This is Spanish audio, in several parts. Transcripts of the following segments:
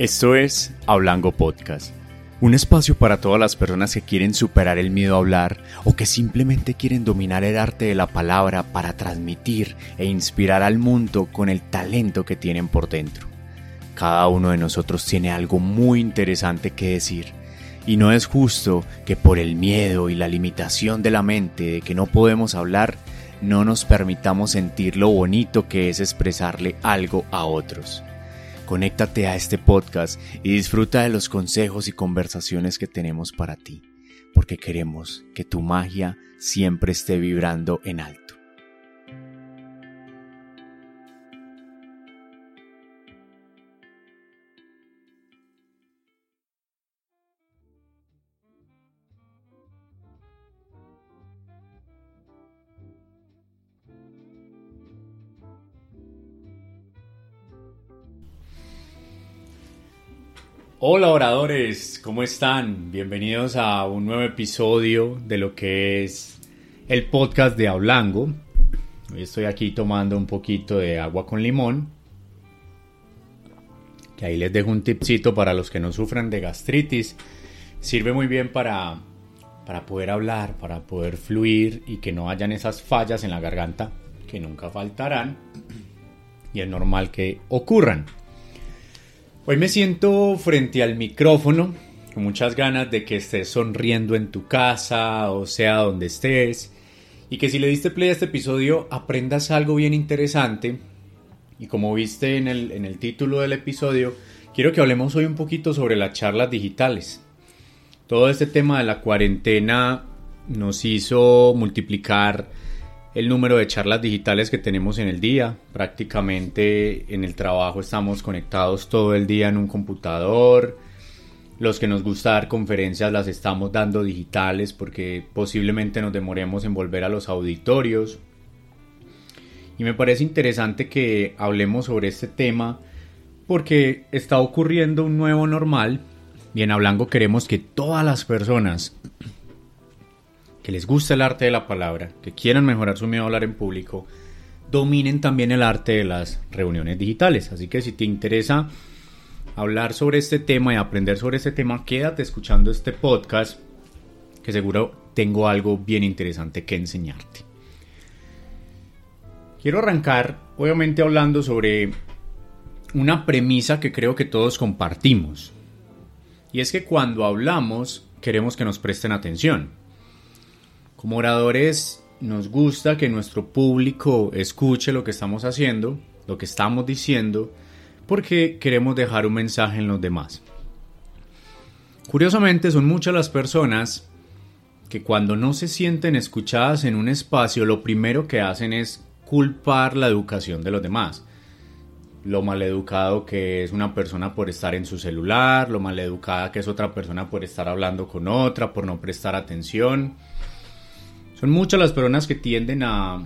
Esto es Hablango Podcast, un espacio para todas las personas que quieren superar el miedo a hablar o que simplemente quieren dominar el arte de la palabra para transmitir e inspirar al mundo con el talento que tienen por dentro. Cada uno de nosotros tiene algo muy interesante que decir y no es justo que por el miedo y la limitación de la mente de que no podemos hablar, no nos permitamos sentir lo bonito que es expresarle algo a otros. Conéctate a este podcast y disfruta de los consejos y conversaciones que tenemos para ti, porque queremos que tu magia siempre esté vibrando en alto. Hola oradores, ¿cómo están? Bienvenidos a un nuevo episodio de lo que es el podcast de Hablango. Hoy estoy aquí tomando un poquito de agua con limón. Que ahí les dejo un tipcito para los que no sufran de gastritis. Sirve muy bien para, para poder hablar, para poder fluir y que no hayan esas fallas en la garganta que nunca faltarán. Y es normal que ocurran. Hoy me siento frente al micrófono con muchas ganas de que estés sonriendo en tu casa o sea donde estés y que si le diste play a este episodio aprendas algo bien interesante y como viste en el, en el título del episodio quiero que hablemos hoy un poquito sobre las charlas digitales. Todo este tema de la cuarentena nos hizo multiplicar el número de charlas digitales que tenemos en el día. Prácticamente en el trabajo estamos conectados todo el día en un computador. Los que nos gusta dar conferencias las estamos dando digitales porque posiblemente nos demoremos en volver a los auditorios. Y me parece interesante que hablemos sobre este tema porque está ocurriendo un nuevo normal y en Hablango queremos que todas las personas que les gusta el arte de la palabra, que quieran mejorar su miedo a hablar en público, dominen también el arte de las reuniones digitales. Así que si te interesa hablar sobre este tema y aprender sobre este tema, quédate escuchando este podcast, que seguro tengo algo bien interesante que enseñarte. Quiero arrancar, obviamente, hablando sobre una premisa que creo que todos compartimos. Y es que cuando hablamos queremos que nos presten atención. Como oradores nos gusta que nuestro público escuche lo que estamos haciendo, lo que estamos diciendo, porque queremos dejar un mensaje en los demás. Curiosamente son muchas las personas que cuando no se sienten escuchadas en un espacio, lo primero que hacen es culpar la educación de los demás. Lo maleducado que es una persona por estar en su celular, lo maleducada que es otra persona por estar hablando con otra, por no prestar atención. Son muchas las personas que tienden a,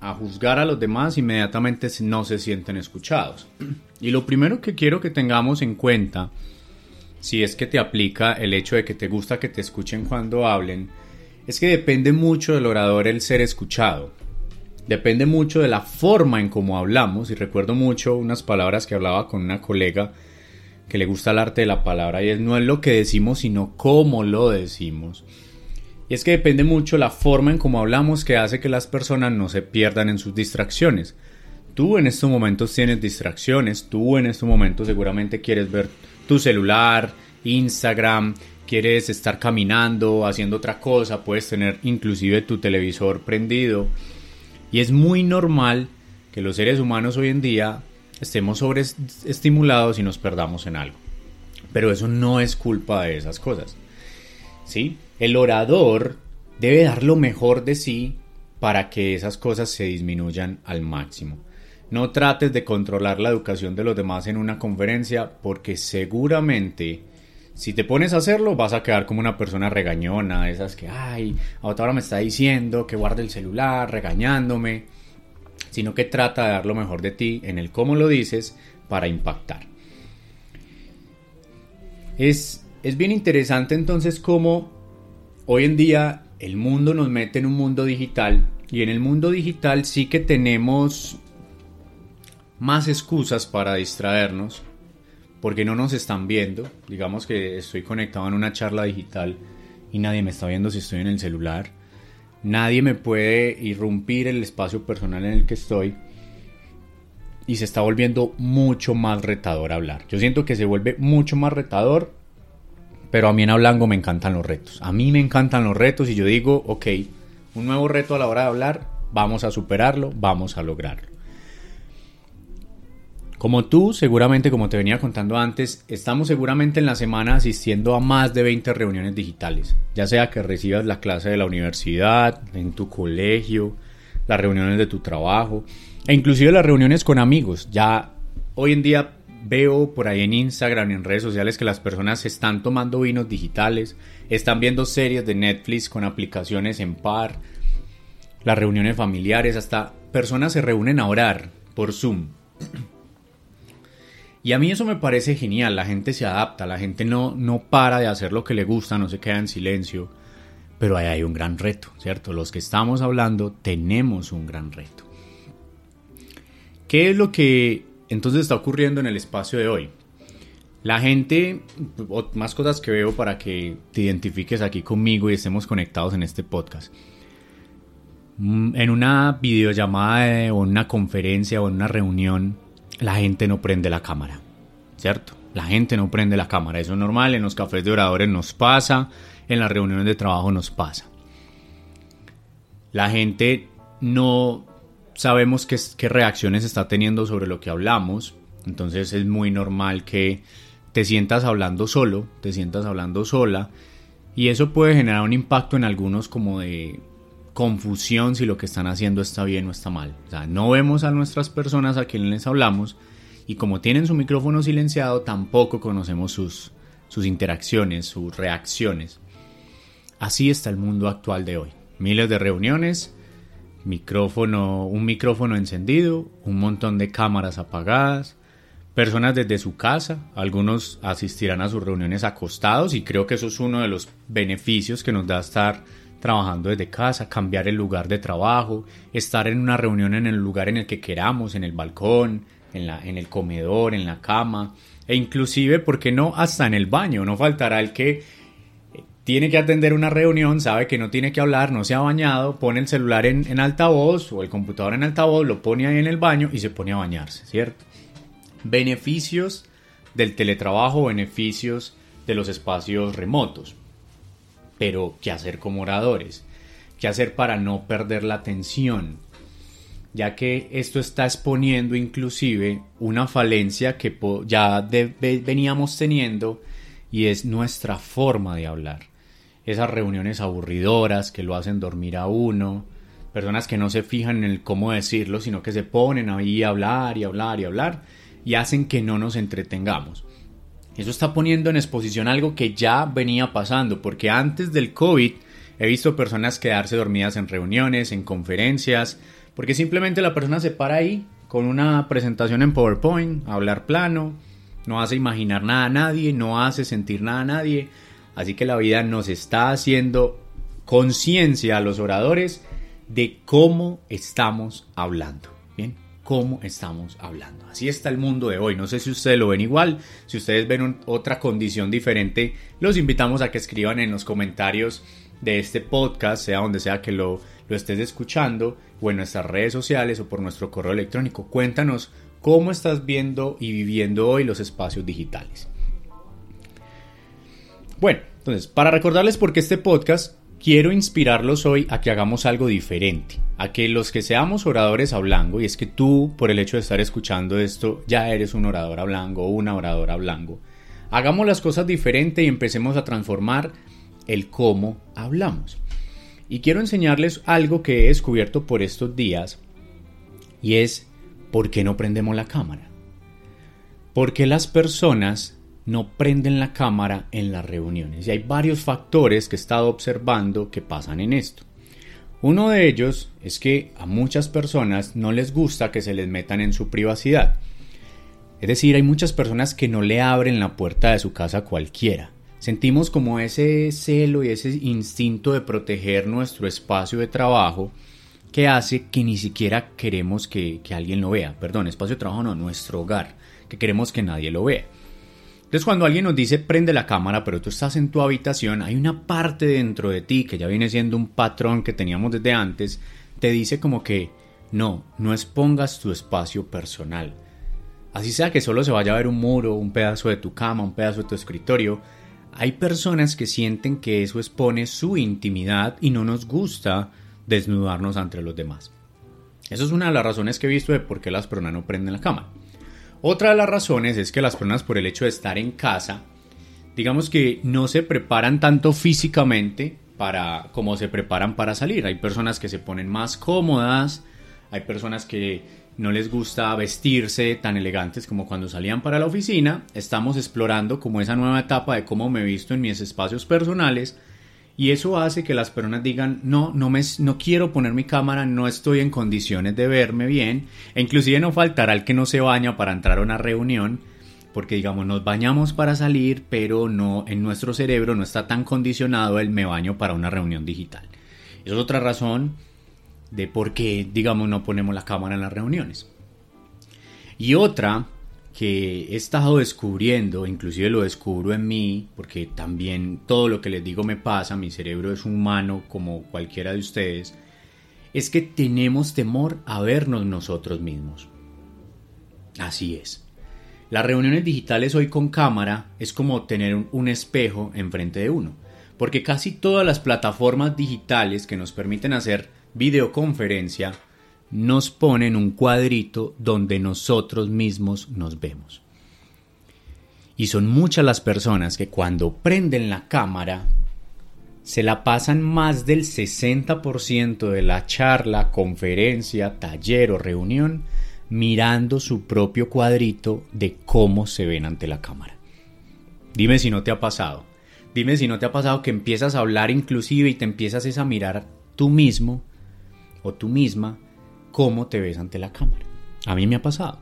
a juzgar a los demás inmediatamente no se sienten escuchados. Y lo primero que quiero que tengamos en cuenta, si es que te aplica el hecho de que te gusta que te escuchen cuando hablen, es que depende mucho del orador el ser escuchado. Depende mucho de la forma en cómo hablamos. Y recuerdo mucho unas palabras que hablaba con una colega que le gusta el arte de la palabra y es no es lo que decimos, sino cómo lo decimos. Y es que depende mucho la forma en cómo hablamos que hace que las personas no se pierdan en sus distracciones. Tú en estos momentos tienes distracciones, tú en estos momentos seguramente quieres ver tu celular, Instagram, quieres estar caminando, haciendo otra cosa, puedes tener inclusive tu televisor prendido. Y es muy normal que los seres humanos hoy en día estemos sobreestimulados y nos perdamos en algo. Pero eso no es culpa de esas cosas. ¿Sí? El orador debe dar lo mejor de sí para que esas cosas se disminuyan al máximo. No trates de controlar la educación de los demás en una conferencia porque seguramente si te pones a hacerlo vas a quedar como una persona regañona, esas que, ay, ahora me está diciendo que guarde el celular, regañándome, sino que trata de dar lo mejor de ti en el cómo lo dices para impactar. Es, es bien interesante entonces cómo hoy en día el mundo nos mete en un mundo digital y en el mundo digital sí que tenemos más excusas para distraernos porque no nos están viendo. Digamos que estoy conectado en una charla digital y nadie me está viendo si estoy en el celular. Nadie me puede irrumpir el espacio personal en el que estoy. Y se está volviendo mucho más retador hablar. Yo siento que se vuelve mucho más retador. Pero a mí en Hablango me encantan los retos. A mí me encantan los retos y yo digo, ok, un nuevo reto a la hora de hablar, vamos a superarlo, vamos a lograrlo. Como tú, seguramente, como te venía contando antes, estamos seguramente en la semana asistiendo a más de 20 reuniones digitales, ya sea que recibas la clase de la universidad, en tu colegio, las reuniones de tu trabajo, e inclusive las reuniones con amigos. Ya hoy en día veo por ahí en Instagram, en redes sociales, que las personas están tomando vinos digitales, están viendo series de Netflix con aplicaciones en par, las reuniones familiares, hasta personas se reúnen a orar por Zoom. Y a mí eso me parece genial, la gente se adapta, la gente no, no para de hacer lo que le gusta, no se queda en silencio. Pero ahí hay un gran reto, ¿cierto? Los que estamos hablando tenemos un gran reto. ¿Qué es lo que entonces está ocurriendo en el espacio de hoy? La gente, más cosas que veo para que te identifiques aquí conmigo y estemos conectados en este podcast. Mm, en una videollamada o en una conferencia o en una reunión, la gente no prende la cámara, ¿cierto? La gente no prende la cámara, eso es normal, en los cafés de oradores nos pasa, en las reuniones de trabajo nos pasa. La gente no sabemos qué, qué reacciones está teniendo sobre lo que hablamos, entonces es muy normal que te sientas hablando solo, te sientas hablando sola, y eso puede generar un impacto en algunos como de confusión si lo que están haciendo está bien o está mal. O sea, no vemos a nuestras personas a quienes les hablamos y como tienen su micrófono silenciado tampoco conocemos sus, sus interacciones, sus reacciones. Así está el mundo actual de hoy. Miles de reuniones, micrófono, un micrófono encendido, un montón de cámaras apagadas, personas desde su casa, algunos asistirán a sus reuniones acostados y creo que eso es uno de los beneficios que nos da estar trabajando desde casa, cambiar el lugar de trabajo, estar en una reunión en el lugar en el que queramos, en el balcón, en, la, en el comedor, en la cama, e inclusive, ¿por qué no?, hasta en el baño. No faltará el que tiene que atender una reunión, sabe que no tiene que hablar, no se ha bañado, pone el celular en, altavoz o el computador en altavoz, lo pone ahí en el baño y se pone a bañarse, ¿cierto? Beneficios del teletrabajo, beneficios de los espacios remotos. Pero, ¿qué hacer como oradores? ¿Qué hacer para no perder la atención? Ya que esto está exponiendo inclusive una falencia que ya veníamos teniendo y es nuestra forma de hablar. Esas reuniones aburridoras que lo hacen dormir a uno, personas que no se fijan en el cómo decirlo, sino que se ponen ahí a hablar y hablar y hablar y hacen que no nos entretengamos. Eso está poniendo en exposición algo que ya venía pasando, porque antes del COVID he visto personas quedarse dormidas en reuniones, en conferencias, porque simplemente la persona se para ahí con una presentación en PowerPoint, hablar plano, no hace imaginar nada a nadie, no hace sentir nada a nadie. Así que la vida nos está haciendo conciencia a los oradores de cómo estamos hablando. Bien cómo estamos hablando. Así está el mundo de hoy. No sé si ustedes lo ven igual, si ustedes ven otra condición diferente, los invitamos a que escriban en los comentarios de este podcast, sea donde sea que lo, lo estés escuchando, o en nuestras redes sociales o por nuestro correo electrónico. Cuéntanos cómo estás viendo y viviendo hoy los espacios digitales. Bueno, entonces, para recordarles por qué este podcast quiero inspirarlos hoy a que hagamos algo diferente, a que los que seamos oradores hablando, y es que tú por el hecho de estar escuchando esto ya eres un orador hablando o una oradora hablando, hagamos las cosas diferente y empecemos a transformar el cómo hablamos. Y quiero enseñarles algo que he descubierto por estos días y es ¿por qué no prendemos la cámara? Porque las personas no prenden la cámara en las reuniones. Y hay varios factores que he estado observando que pasan en esto. Uno de ellos es que a muchas personas no les gusta que se les metan en su privacidad. Es decir, hay muchas personas que no le abren la puerta de su casa a cualquiera. Sentimos como ese celo y ese instinto de proteger nuestro espacio de trabajo que hace que ni siquiera queremos que, que alguien lo vea. Perdón, espacio de trabajo no, nuestro hogar, que queremos que nadie lo vea. Entonces cuando alguien nos dice prende la cámara, pero tú estás en tu habitación, hay una parte dentro de ti que ya viene siendo un patrón que teníamos desde antes, te dice como que no, no expongas tu espacio personal. Así sea que solo se vaya a ver un muro, un pedazo de tu cama, un pedazo de tu escritorio, hay personas que sienten que eso expone su intimidad y no nos gusta desnudarnos ante los demás. Eso es una de las razones que he visto de por qué las personas no prenden la cámara. Otra de las razones es que las personas por el hecho de estar en casa, digamos que no se preparan tanto físicamente para como se preparan para salir. Hay personas que se ponen más cómodas, hay personas que no les gusta vestirse tan elegantes como cuando salían para la oficina. Estamos explorando como esa nueva etapa de cómo me visto en mis espacios personales y eso hace que las personas digan, no, no, me, no quiero poner mi cámara, no estoy en condiciones de verme bien. E inclusive no faltará el que no se baña para entrar a una reunión, porque digamos, nos bañamos para salir, pero no, en nuestro cerebro no está tan condicionado el me baño para una reunión digital. Esa es otra razón de por qué, digamos, no ponemos la cámara en las reuniones. Y otra que he estado descubriendo, inclusive lo descubro en mí, porque también todo lo que les digo me pasa, mi cerebro es humano como cualquiera de ustedes, es que tenemos temor a vernos nosotros mismos. Así es. Las reuniones digitales hoy con cámara es como tener un espejo enfrente de uno, porque casi todas las plataformas digitales que nos permiten hacer videoconferencia nos ponen un cuadrito donde nosotros mismos nos vemos. Y son muchas las personas que cuando prenden la cámara se la pasan más del 60% de la charla, conferencia, taller o reunión mirando su propio cuadrito de cómo se ven ante la cámara. Dime si no te ha pasado. Dime si no te ha pasado que empiezas a hablar inclusive y te empiezas a mirar tú mismo o tú misma cómo te ves ante la cámara. A mí me ha pasado.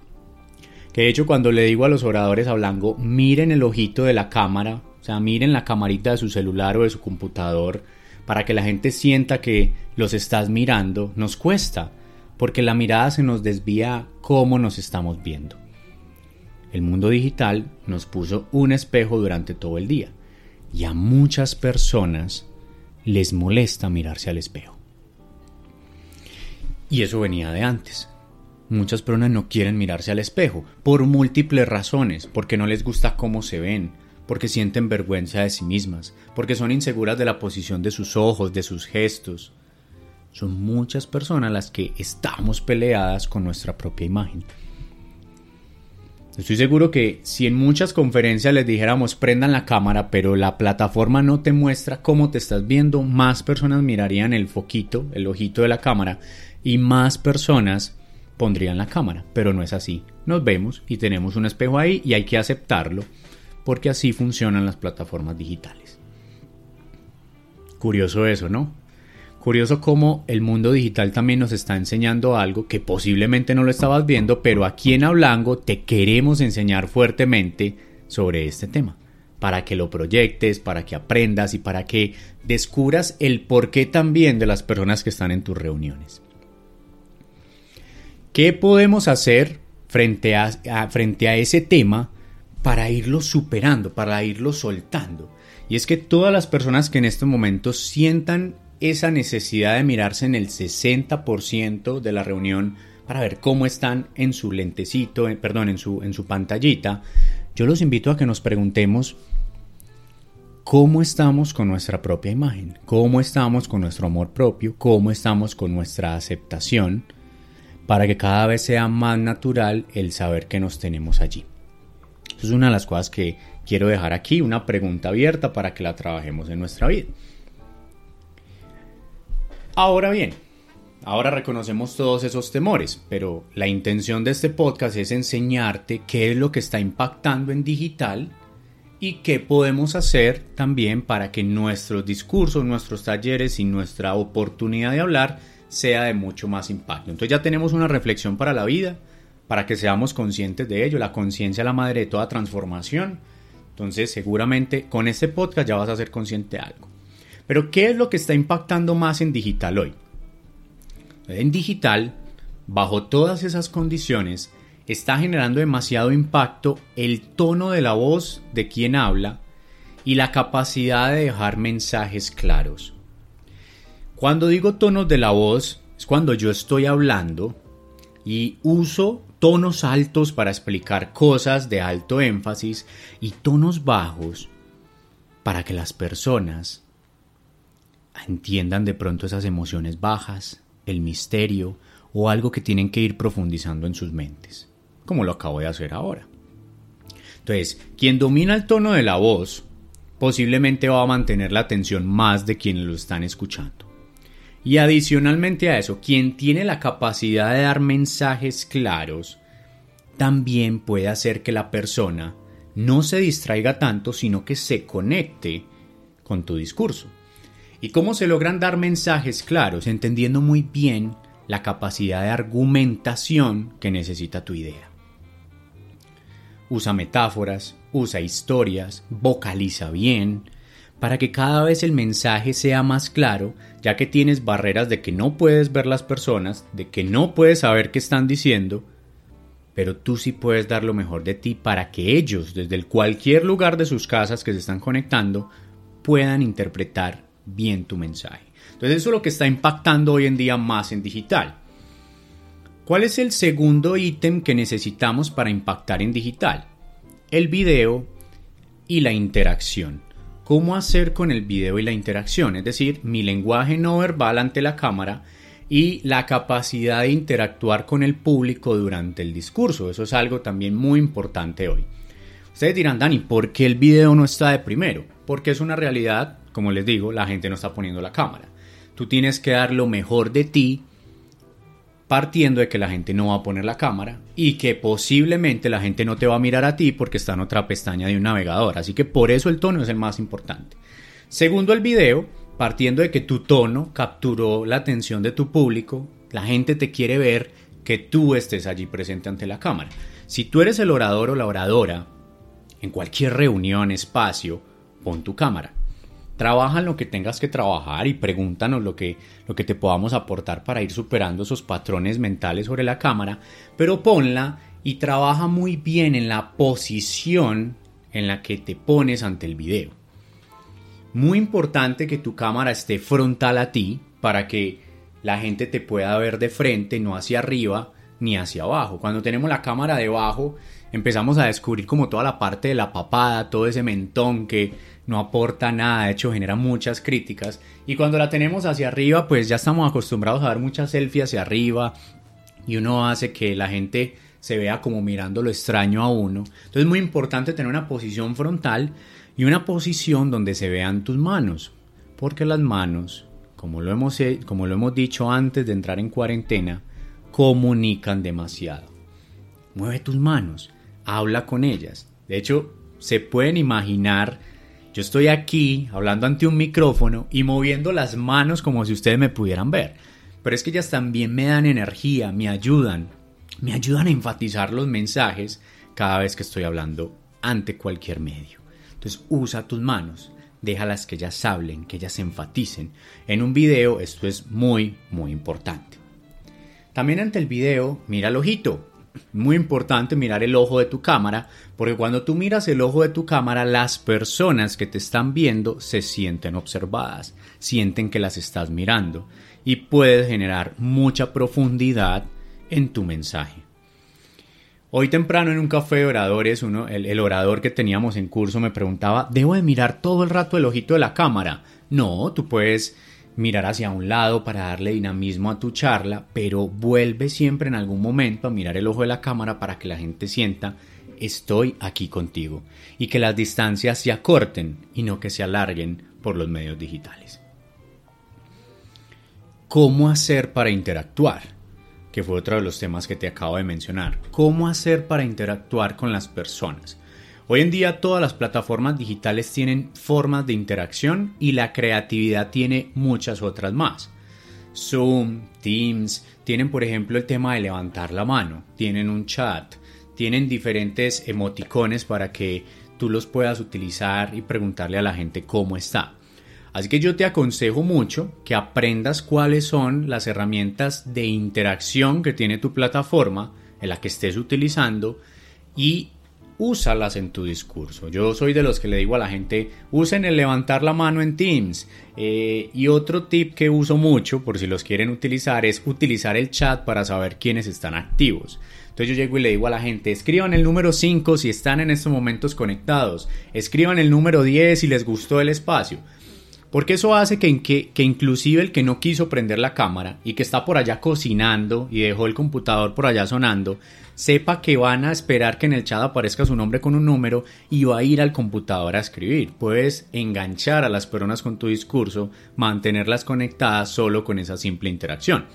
Que de hecho cuando le digo a los oradores hablando, miren el ojito de la cámara, o sea, miren la camarita de su celular o de su computador, para que la gente sienta que los estás mirando, nos cuesta, porque la mirada se nos desvía cómo nos estamos viendo. El mundo digital nos puso un espejo durante todo el día y a muchas personas les molesta mirarse al espejo. Y eso venía de antes. Muchas personas no quieren mirarse al espejo por múltiples razones, porque no les gusta cómo se ven, porque sienten vergüenza de sí mismas, porque son inseguras de la posición de sus ojos, de sus gestos. Son muchas personas las que estamos peleadas con nuestra propia imagen. Estoy seguro que si en muchas conferencias les dijéramos prendan la cámara, pero la plataforma no te muestra cómo te estás viendo, más personas mirarían el foquito, el ojito de la cámara y más personas pondrían la cámara, pero no es así. Nos vemos y tenemos un espejo ahí y hay que aceptarlo porque así funcionan las plataformas digitales. Curioso eso, ¿no? Curioso cómo el mundo digital también nos está enseñando algo que posiblemente no lo estabas viendo, pero aquí en Hablango te queremos enseñar fuertemente sobre este tema, para que lo proyectes, para que aprendas y para que descubras el porqué también de las personas que están en tus reuniones. ¿Qué podemos hacer frente a, frente a ese tema para irlo superando, para irlo soltando? Y es que todas las personas que en estos momentos sientan esa necesidad de mirarse en el 60% de la reunión para ver cómo están en su lentecito, eh, perdón, en su, en su pantallita, yo los invito a que nos preguntemos cómo estamos con nuestra propia imagen, cómo estamos con nuestro amor propio, cómo estamos con nuestra aceptación, para que cada vez sea más natural el saber que nos tenemos allí. Es una de las cosas que quiero dejar aquí, una pregunta abierta para que la trabajemos en nuestra vida. Ahora bien, ahora reconocemos todos esos temores, pero la intención de este podcast es enseñarte qué es lo que está impactando en digital y qué podemos hacer también para que nuestros discursos, nuestros talleres y nuestra oportunidad de hablar sea de mucho más impacto. Entonces ya tenemos una reflexión para la vida, para que seamos conscientes de ello. La conciencia es la madre de toda transformación. Entonces seguramente con este podcast ya vas a ser consciente de algo. Pero ¿qué es lo que está impactando más en digital hoy? En digital, bajo todas esas condiciones, está generando demasiado impacto el tono de la voz de quien habla y la capacidad de dejar mensajes claros. Cuando digo tonos de la voz es cuando yo estoy hablando y uso tonos altos para explicar cosas de alto énfasis y tonos bajos para que las personas entiendan de pronto esas emociones bajas, el misterio o algo que tienen que ir profundizando en sus mentes como lo acabo de hacer ahora. Entonces, quien domina el tono de la voz posiblemente va a mantener la atención más de quienes lo están escuchando. Y adicionalmente a eso, quien tiene la capacidad de dar mensajes claros, también puede hacer que la persona no se distraiga tanto, sino que se conecte con tu discurso. ¿Y cómo se logran dar mensajes claros? Entendiendo muy bien la capacidad de argumentación que necesita tu idea usa metáforas, usa historias, vocaliza bien, para que cada vez el mensaje sea más claro, ya que tienes barreras de que no puedes ver las personas, de que no puedes saber qué están diciendo, pero tú sí puedes dar lo mejor de ti para que ellos, desde cualquier lugar de sus casas que se están conectando, puedan interpretar bien tu mensaje. Entonces eso es lo que está impactando hoy en día más en digital. ¿Cuál es el segundo ítem que necesitamos para impactar en digital? El video y la interacción. ¿Cómo hacer con el video y la interacción? Es decir, mi lenguaje no verbal ante la cámara y la capacidad de interactuar con el público durante el discurso. Eso es algo también muy importante hoy. Ustedes dirán, Dani, ¿por qué el video no está de primero? Porque es una realidad, como les digo, la gente no está poniendo la cámara. Tú tienes que dar lo mejor de ti partiendo de que la gente no va a poner la cámara y que posiblemente la gente no te va a mirar a ti porque está en otra pestaña de un navegador. Así que por eso el tono es el más importante. Segundo, el video, partiendo de que tu tono capturó la atención de tu público, la gente te quiere ver que tú estés allí presente ante la cámara. Si tú eres el orador o la oradora, en cualquier reunión, espacio, pon tu cámara trabaja en lo que tengas que trabajar y pregúntanos lo que, lo que te podamos aportar para ir superando esos patrones mentales sobre la cámara, pero ponla y trabaja muy bien en la posición en la que te pones ante el video. Muy importante que tu cámara esté frontal a ti para que la gente te pueda ver de frente, no hacia arriba ni hacia abajo. Cuando tenemos la cámara debajo, empezamos a descubrir como toda la parte de la papada, todo ese mentón que no aporta nada, de hecho genera muchas críticas. Y cuando la tenemos hacia arriba, pues ya estamos acostumbrados a dar muchas selfies hacia arriba y uno hace que la gente se vea como mirando lo extraño a uno. Entonces es muy importante tener una posición frontal y una posición donde se vean tus manos, porque las manos, como lo hemos, como lo hemos dicho antes de entrar en cuarentena, comunican demasiado. Mueve tus manos, habla con ellas. De hecho, se pueden imaginar yo estoy aquí hablando ante un micrófono y moviendo las manos como si ustedes me pudieran ver. Pero es que ellas también me dan energía, me ayudan, me ayudan a enfatizar los mensajes cada vez que estoy hablando ante cualquier medio. Entonces usa tus manos, déjalas que ellas hablen, que ellas enfaticen. En un video esto es muy, muy importante. También ante el video, mira el ojito, muy importante mirar el ojo de tu cámara, porque cuando tú miras el ojo de tu cámara, las personas que te están viendo se sienten observadas, sienten que las estás mirando y puedes generar mucha profundidad en tu mensaje. Hoy temprano en un café de oradores, uno, el, el, orador que teníamos en curso me preguntaba, ¿debo de mirar todo el rato el ojito de la cámara? No, tú puedes mirar hacia un lado para darle dinamismo a tu charla, pero vuelve siempre en algún momento a mirar el ojo de la cámara para que la gente sienta estoy aquí contigo y que las distancias se acorten y no que se alarguen por los medios digitales. ¿Cómo hacer para interactuar? que fue otro de los temas que te acabo de mencionar. ¿Cómo hacer para interactuar con las personas? Hoy en día todas las plataformas digitales tienen formas de interacción y la creatividad tiene muchas otras más. Zoom, Teams, tienen por ejemplo el tema de levantar la mano, tienen un chat, tienen diferentes emoticones para que tú los puedas utilizar y preguntarle a la gente cómo está. Así que yo te aconsejo mucho que aprendas cuáles son las herramientas de interacción que tiene tu plataforma en la que estés utilizando y úsalas en tu discurso. Yo soy de los que le digo a la gente, usen el levantar la mano en Teams. Eh, y otro tip que uso mucho, por si los quieren utilizar, es utilizar el chat para saber quiénes están activos. Entonces yo llego y le digo a la gente, escriban el número 5 si están en estos momentos conectados, escriban el número 10 si les gustó el espacio. Porque eso hace que, que, que, inclusive el que no quiso prender la cámara y que está por allá cocinando y dejó el computador por allá sonando, sepa que van a esperar que en el chat aparezca su nombre con un número y va a ir al computador a escribir. Puedes enganchar a las personas con tu discurso, mantenerlas conectadas solo con esa simple interacción.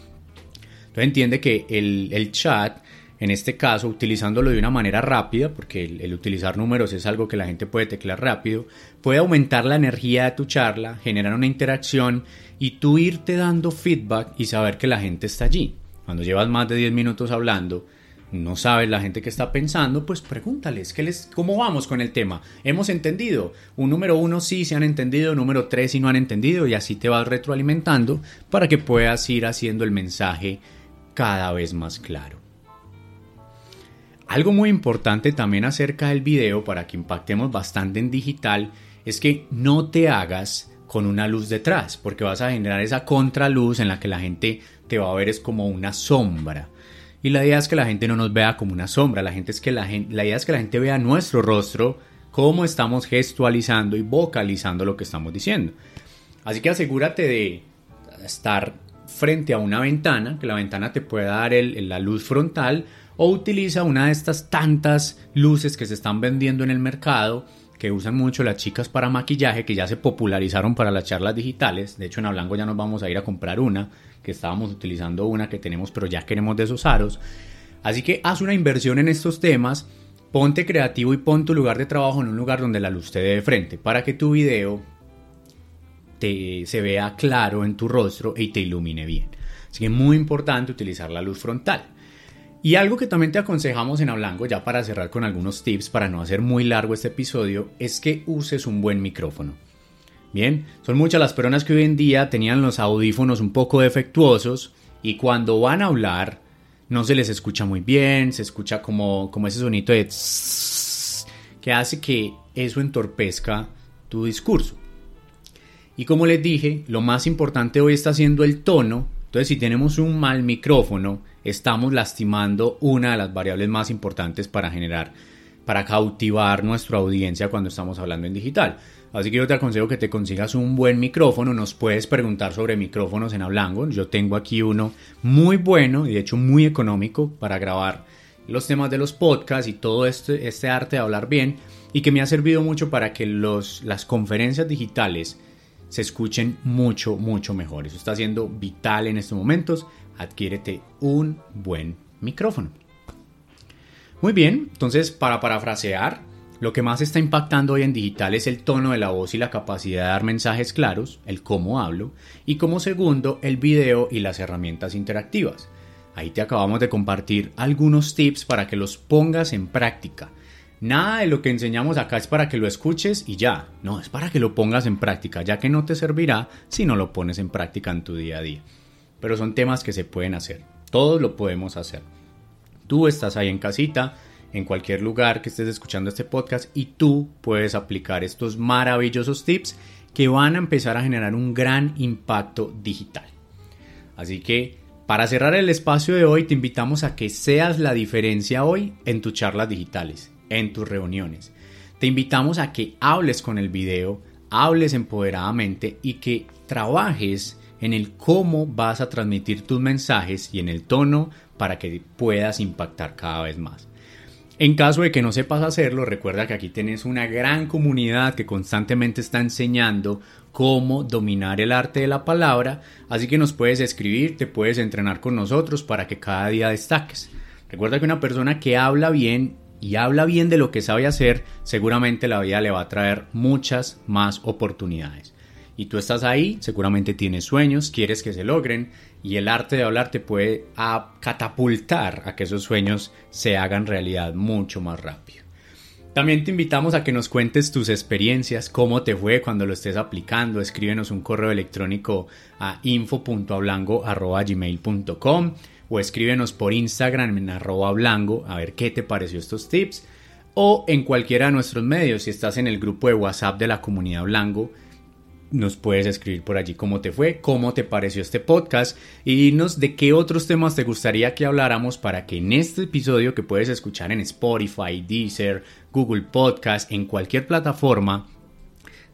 Entonces entiende que el, el chat en este caso utilizándolo de una manera rápida, porque el, utilizar números es algo que la gente puede teclear rápido, puede aumentar la energía de tu charla, generar una interacción y tú irte dando feedback y saber que la gente está allí. Cuando llevas más de 10 minutos hablando, no sabes la gente que está pensando, pues pregúntales ¿qué les, cómo vamos con el tema. Hemos entendido. Un número uno sí se han entendido, número tres sí no han entendido y así te vas retroalimentando para que puedas ir haciendo el mensaje cada vez más claro. Algo muy importante también acerca del video para que impactemos bastante en digital es que no te hagas con una luz detrás, porque vas a generar esa contraluz en la que la gente te va a ver es como una sombra. Y la idea es que la gente no nos vea como una sombra, la, gente es que la, la idea es que la gente vea nuestro rostro, cómo estamos gestualizando y vocalizando lo que estamos diciendo. Así que asegúrate de estar frente a una ventana, que la ventana te pueda dar la luz frontal o utiliza una de estas tantas luces que se están vendiendo en el mercado que usan mucho las chicas para maquillaje que ya se popularizaron para las charlas digitales. De hecho, en Hablango ya nos vamos a ir a comprar una, que estábamos utilizando una que tenemos, pero ya queremos de esos aros. Así que haz una inversión en estos temas, ponte creativo y pon tu lugar de trabajo en un lugar donde la luz te dé de frente, para que tu video te, se vea claro en tu rostro y te ilumine bien. Así que es muy importante utilizar la luz frontal. Y algo que también te aconsejamos en Hablango, ya para cerrar con algunos tips para no hacer muy largo este episodio, es que uses un buen micrófono. Bien, son muchas las personas que hoy en día tenían los audífonos un poco defectuosos y cuando van a hablar no se les escucha muy bien, se escucha como, como ese sonido de que hace que eso entorpezca tu discurso. Y como les dije, lo más importante hoy está siendo el tono entonces, si tenemos un mal micrófono, estamos lastimando una de las variables más importantes para generar, para cautivar nuestra audiencia cuando estamos hablando en digital. Así que yo te aconsejo que te consigas un buen micrófono. Nos puedes preguntar sobre micrófonos en Hablango. Yo tengo aquí uno muy bueno y de hecho muy económico para grabar los temas de los podcasts y todo este, este arte de hablar bien y que me ha servido mucho para que los, las conferencias digitales se escuchen mucho, mucho mejor. Eso está siendo vital en estos momentos. Adquiérete un buen micrófono. Muy bien, entonces para parafrasear, lo que más está impactando hoy en digital es el tono de la voz y la capacidad de dar mensajes claros, el cómo hablo, y como segundo, el video y las herramientas interactivas. Ahí te acabamos de compartir algunos tips para que los pongas en práctica Nada de lo que enseñamos acá es para que lo escuches y ya. No, es para que lo pongas en práctica, ya que no te servirá si no lo pones en práctica en tu día a día. Pero son temas que se pueden hacer. Todos lo podemos hacer. Tú estás ahí en casita, en cualquier lugar que estés escuchando este podcast y tú puedes aplicar estos maravillosos tips que van a empezar a generar un gran impacto digital. Así que Para cerrar el espacio de hoy, te invitamos a que seas la diferencia hoy en tus charlas digitales, en tus reuniones. Te invitamos a que hables con el video, hables empoderadamente y que trabajes en el cómo vas a transmitir tus mensajes y en el tono para que puedas impactar cada vez más. En caso de que no sepas hacerlo, recuerda que aquí tienes una gran comunidad que constantemente está enseñando cómo dominar el arte de la palabra, así que nos puedes escribir, te puedes entrenar con nosotros para que cada día destaques. Recuerda que una persona que habla bien y habla bien de lo que sabe hacer, seguramente la vida le va a traer muchas más oportunidades y tú estás ahí, seguramente tienes sueños, quieres que se logren y el arte de hablar te puede catapultar a que esos sueños se hagan realidad mucho más rápido. También te invitamos a que nos cuentes tus experiencias, cómo te fue cuando lo estés aplicando. Escríbenos un correo electrónico a info.ablango.gmail.com o escríbenos por Instagram en arroba blanco a ver qué te pareció estos tips o en cualquiera de nuestros medios si estás en el grupo de WhatsApp de la comunidad Blanco nos puedes escribir por allí cómo te fue, cómo te pareció este podcast y dinos de qué otros temas te gustaría que habláramos para que en este episodio que puedes escuchar en Spotify, Deezer, Google Podcast, en cualquier plataforma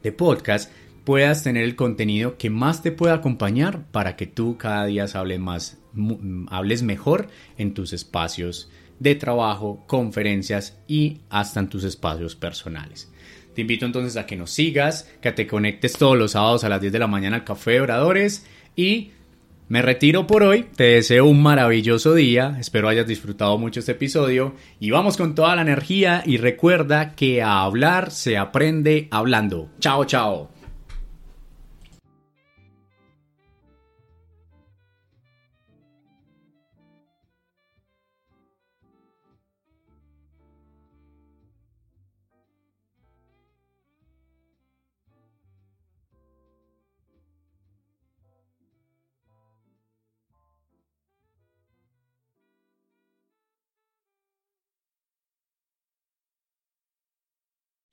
de podcast, puedas tener el contenido que más te pueda acompañar para que tú cada día hables más, hables mejor en tus espacios de trabajo, conferencias y hasta en tus espacios personales. Te invito entonces a que nos sigas, que te conectes todos los sábados a las 10 de la mañana al Café de Oradores y me retiro por hoy, te deseo un maravilloso día, espero hayas disfrutado mucho este episodio y vamos con toda la energía y recuerda que a hablar se aprende hablando. Chao, chao.